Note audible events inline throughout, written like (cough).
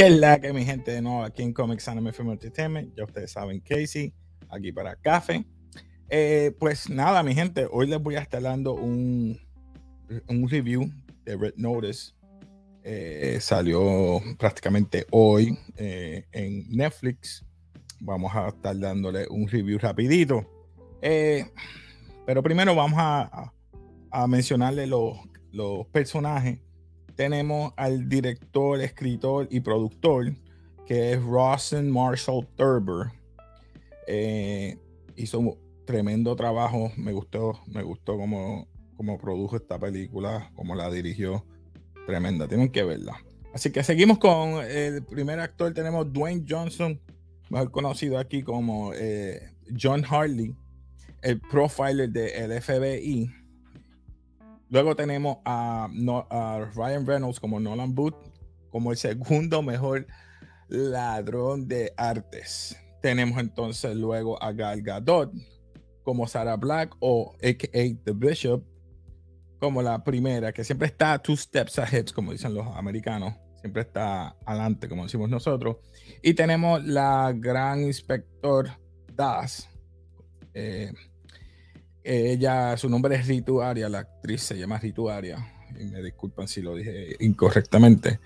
¿Qué es la que mi gente de nuevo aquí en Comics Anime Film Entertainment? Ya ustedes saben, Casey, aquí para Café. Eh, pues nada, mi gente, hoy les voy a estar dando un, un review de Red Notice. Eh, salió prácticamente hoy eh, en Netflix. Vamos a estar dándole un review rapidito. pero primero vamos a, a, mencionarle los, los personajes tenemos al director, escritor y productor, que es Rawson Marshall Thurber. Eh, hizo un tremendo trabajo. Me gustó, me gustó cómo, cómo produjo esta película, cómo la dirigió. Tremenda, tienen que verla. Así que seguimos con el primer actor. Tenemos Dwayne Johnson, mejor conocido aquí como eh, John Harley, el profiler del FBI Luego tenemos a, Ryan Reynolds como Nolan Booth, como el segundo mejor ladrón de artes. Tenemos entonces luego a Gal Gadot como Sarah Black o AKA The Bishop como la primera, que siempre está two steps ahead, como dicen los americanos. Siempre está adelante, como decimos nosotros. Y tenemos la gran inspector Das. Eh, ella, su nombre es Ritu Aria, la actriz se llama Ritu Aria. Y me disculpan si lo dije incorrectamente.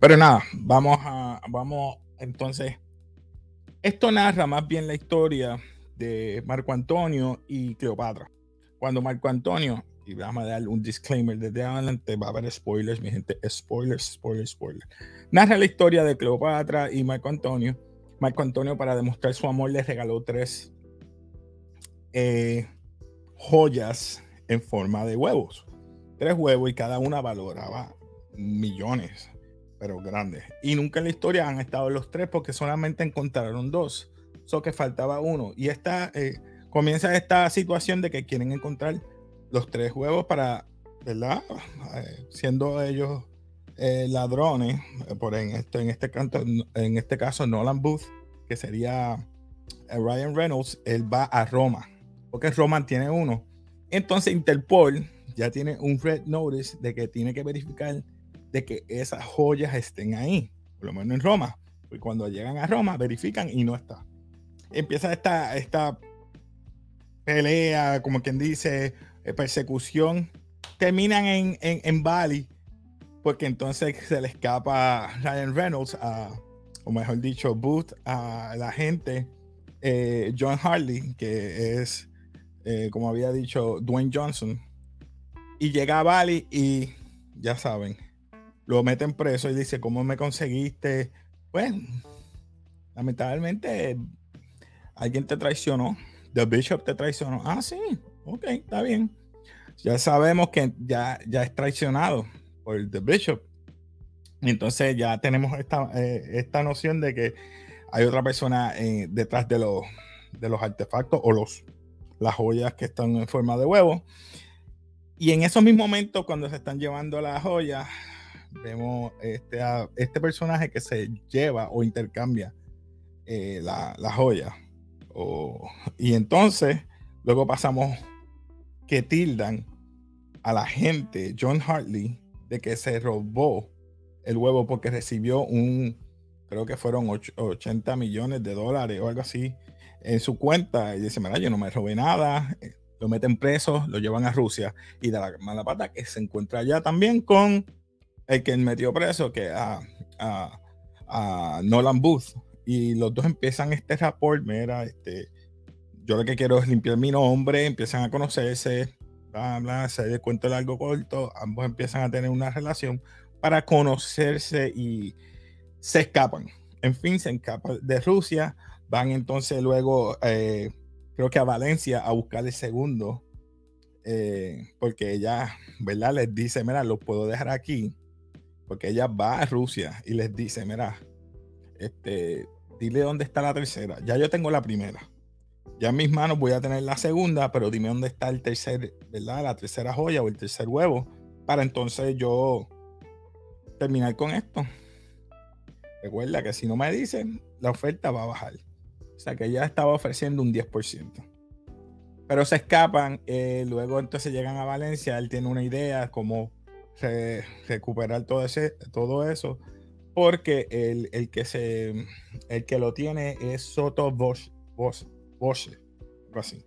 Pero nada, vamos a, vamos entonces. Esto narra más bien la historia de Marco Antonio y Cleopatra. Cuando Marco Antonio, y vamos a dar un disclaimer desde adelante, va a haber spoilers, mi gente, spoilers, spoilers, spoilers. Narra la historia de Cleopatra y Marco Antonio. Marco Antonio, para demostrar su amor, le regaló tres eh, joyas en forma de huevos. Tres huevos y cada una valoraba millones, pero grandes. Y nunca en la historia han estado los tres porque solamente encontraron dos. Eso que faltaba uno. Y esta eh, comienza esta situación de que quieren encontrar los tres huevos para, ¿verdad? Eh, siendo ellos eh, ladrones, por en este, en este canto, en este caso Nolan Booth, que sería Ryan Reynolds, él va a Roma porque Roman tiene uno. Entonces Interpol ya tiene un red notice de que tiene que verificar de que esas joyas estén ahí, por lo menos en Roma. Y cuando llegan a Roma, verifican y no está. Empieza esta, esta pelea, como quien dice, eh, persecución. Terminan en, en, Bali, porque entonces se le escapa Ryan Reynolds, a, o mejor dicho, Booth, a la gente, eh, John Harley, que es eh, como había dicho Dwayne Johnson, y llega a Bali y ya saben, lo meten preso y dice, ¿cómo me conseguiste? Pues, lamentablemente, alguien te traicionó, The Bishop te traicionó. Ah, sí, ok, está bien. Ya sabemos que ya, ya es traicionado por The Bishop. Entonces ya tenemos esta, eh, esta noción de que hay otra persona eh, detrás de de los artefactos o los las joyas que están en forma de huevo. Y en esos mismos momentos, cuando se están llevando las joyas, vemos este, este personaje que se lleva o intercambia eh, la, joya. y entonces, luego pasamos que tildan a la gente, John Hartley, de que se robó el huevo porque recibió un, creo que fueron 80 millones de dólares o algo así en su cuenta y dice, mira, yo no me robé nada, eh, lo meten preso, lo llevan a Rusia y de la mala pata que se encuentra allá también con el que metió preso, que a, a, Nolan Booth. Y los dos empiezan este rapport, mira, este, yo lo que quiero es limpiar mi nombre, empiezan a conocerse, bla, bla, se de cuento largo corto, ambos empiezan a tener una relación para conocerse y se escapan. En fin, se escapan de Rusia, Van entonces luego, eh, creo que a Valencia a buscar el segundo, eh, porque ella, ¿verdad? Les dice, mira, lo puedo dejar aquí, porque ella va a Rusia y les dice, mira, este, dile dónde está la tercera. Ya yo tengo la primera. Ya en mis manos voy a tener la segunda, pero dime dónde está el tercer, ¿verdad? La tercera joya o el tercer huevo, para entonces yo terminar con esto. Recuerda que si no me dicen, la oferta va a bajar. O sea que ya estaba ofreciendo un 10%. Pero se escapan, eh, luego entonces llegan a Valencia, él tiene una idea cómo recuperar todo, ese, todo eso porque el, que se el que lo tiene es Soto Bosch, Bosch, Bosch así.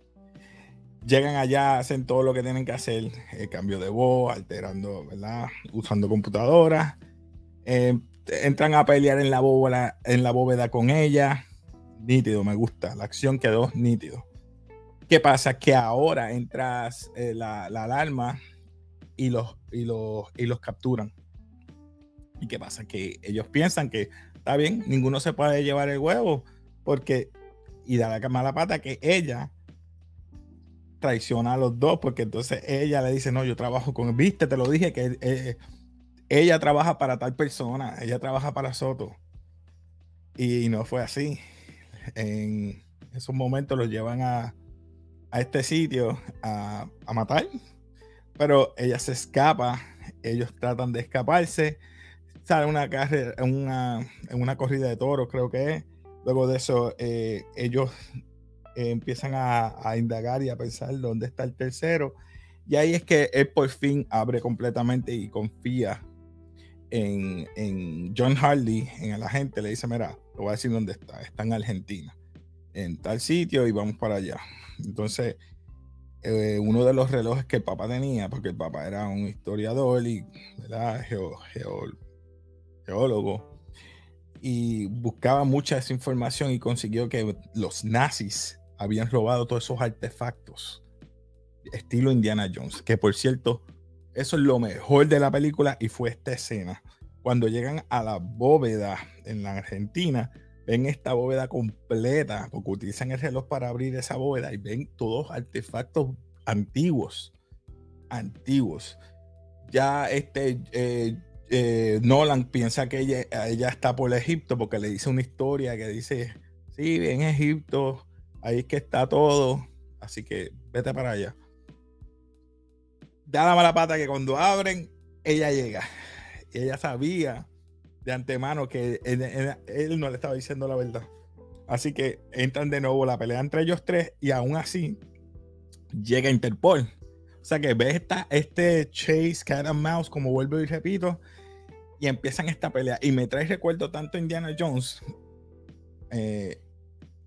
Llegan allá, hacen todo lo que tienen que hacer, el cambio de voz, alterando, ¿verdad? Usando computadoras. Eh, entran a pelear en la, bóveda, en la bóveda con ella. Nítido, me gusta. La acción quedó nítido. ¿Qué pasa? Que ahora entras eh, la, alarma y los, y, los, y los capturan. ¿Y qué pasa? Que ellos piensan que está bien, ninguno se puede llevar el huevo porque, y da la mala pata que ella traiciona a los dos, porque entonces ella le dice, no, yo trabajo con, viste, te lo dije, que eh, ella trabaja para tal persona, ella trabaja para Soto. Y no fue así. En esos momentos los llevan a, este sitio a, matar, pero ella se escapa, ellos tratan de escaparse, sale una carrera, una, en una corrida de toros, creo que es. Luego de eso, eh, ellos eh, empiezan a, indagar y a pensar dónde está el tercero. Y ahí es que él por fin abre completamente y confía en, John Harley, en el agente. Le dice, mira, voy a decir dónde está. Está en Argentina, en tal sitio y vamos para allá. Entonces, eh, uno de los relojes que el papá tenía, porque el papá era un historiador y geólogo, y buscaba mucha esa información y consiguió que los nazis habían robado todos esos artefactos, estilo Indiana Jones, que por cierto, eso es lo mejor de la película y fue esta escena. Cuando llegan a la bóveda en la Argentina, ven esta bóveda completa, porque utilizan el reloj para abrir esa bóveda y ven todos artefactos antiguos, antiguos. Ya este eh, eh, Nolan piensa que ella, ella, está por Egipto porque le dice una historia que dice, sí, en Egipto Ahí es que está todo. Así que vete para allá. Da la mala pata que cuando abren, ella llega. Ella sabía de antemano que él, no le estaba diciendo la verdad. Así que entran de nuevo la pelea entre ellos tres y aún así llega Interpol. O sea que ves esta, este Chase Cat Mouse, como vuelvo y repito, y empiezan esta pelea. Y me trae recuerdo tanto Indiana Jones. Eh,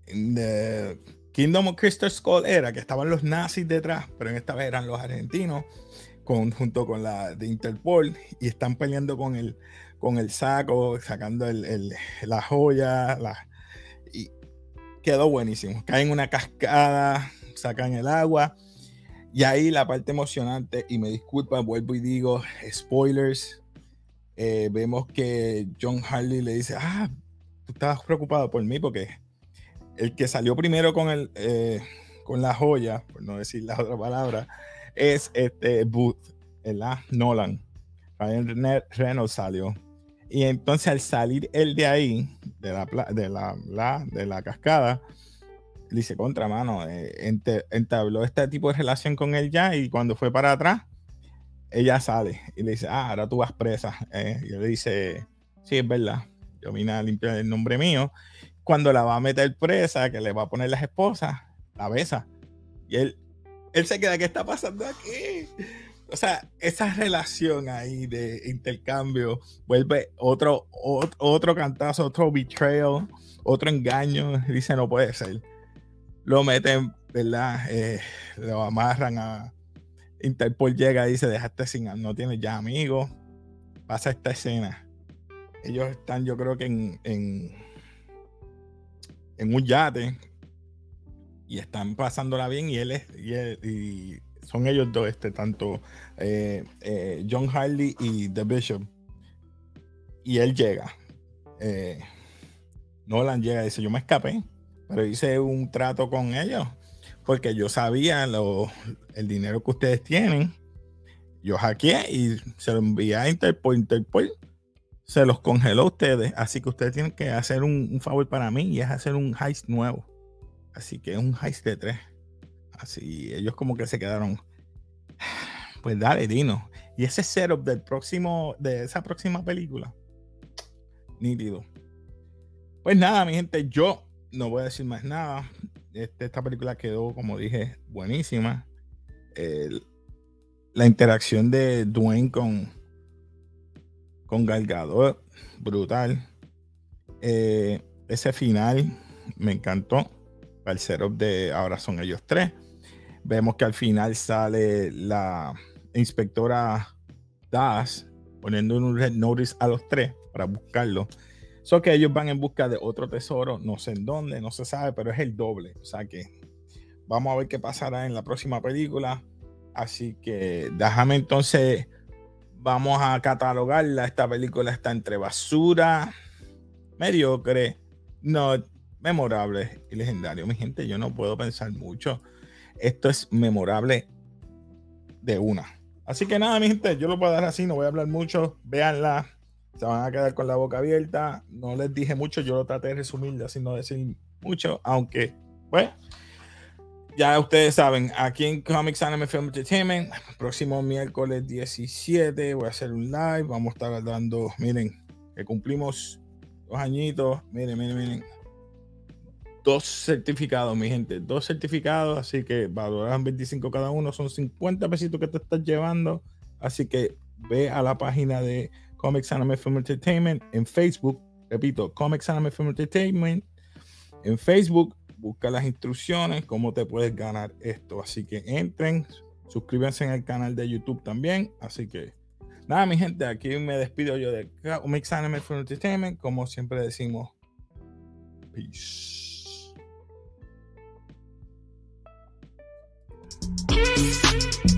The Kingdom of Crystal Skull era que estaban los nazis detrás, pero en esta vez eran los argentinos con, junto con la de Interpol y están peleando con el, con el saco, sacando el, la joya, y quedó buenísimo. Caen una cascada, sacan el agua y ahí la parte emocionante, y me disculpa, vuelvo y digo, spoilers, eh, vemos que John Harley le dice, ah, tú estabas preocupado por mí porque el que salió primero con, el, eh, con la joya, por no decir la otra palabra, es este Booth, ¿verdad? Nolan. Ryan Reynolds salió. Y entonces al salir él de ahí, de la, de la, de la cascada, dice, contra mano, eh, entabló este tipo de relación con él ya y cuando fue para atrás, ella sale y le dice, ah, ahora tú vas presa. Eh, y él le dice, sí, es verdad, yo vine a limpiar el nombre mío cuando la va a meter presa, que le va a poner las esposas, la besa. Y él, él se queda, ¿qué está pasando aquí? O sea, esa relación ahí de intercambio vuelve otro, otro, cantazo, otro betrayal, otro engaño. Dice, no puede ser. Lo meten, ¿verdad? Eh, lo amarran a Interpol llega y dice, dejaste sin, no tienes ya amigos. Pasa esta escena. Ellos están, yo creo que en en un yate y están pasándola bien y él es y, son ellos dos este tanto eh, eh, John Harley y The Bishop y él llega eh, Nolan llega y dice yo me escapé pero hice un trato con ellos porque yo sabía lo, el dinero que ustedes tienen yo hackeé y se lo envié a Interpol Interpol se los congeló a ustedes. Así que ustedes tienen que hacer un, favor para mí y es hacer un heist nuevo. Así que es un heist de tres. Así ellos como que se quedaron. (sighs) Pues dale, Dino. Y ese setup del próximo, de esa próxima película. Nítido. Pues nada, mi gente, yo no voy a decir más nada. Este, esta película quedó, como dije, buenísima. la interacción de Dwayne con, con Galgador, brutal. Eh, ese final me encantó. El setup de ahora son ellos tres. Vemos que al final sale la inspectora Das poniendo un red notice a los tres para buscarlo. So que ellos van en busca de otro tesoro, no sé en dónde, no se sabe, pero es el doble. O sea que vamos a ver qué pasará en la próxima película. Así que déjame entonces, vamos a catalogarla. Esta película está entre basura, mediocre, no memorable y legendario. Mi gente, yo no puedo pensar mucho. Esto es memorable de una. Así que nada, mi gente, yo lo puedo dar así, no voy a hablar mucho. Véanla, se van a quedar con la boca abierta. No les dije mucho, yo lo traté de resumir, así no decir mucho, aunque, pues, ya ustedes saben, aquí en Comics Anime Film Entertainment, próximo miércoles 17 voy a hacer un live, vamos a estar dando, miren, que cumplimos dos añitos, miren, miren, miren, dos certificados, mi gente, dos certificados, así que valoran 25 cada uno, son 50 pesitos que te estás llevando, así que ve a la página de Comics Anime Film Entertainment en Facebook, repito, Comics Anime Film Entertainment en Facebook, busca las instrucciones, cómo te puedes ganar esto, así que entren, suscríbanse en el canal de YouTube también, así que nada, mi gente, aquí me despido yo de Comics Anime Film Entertainment, como siempre decimos, peace. Peace.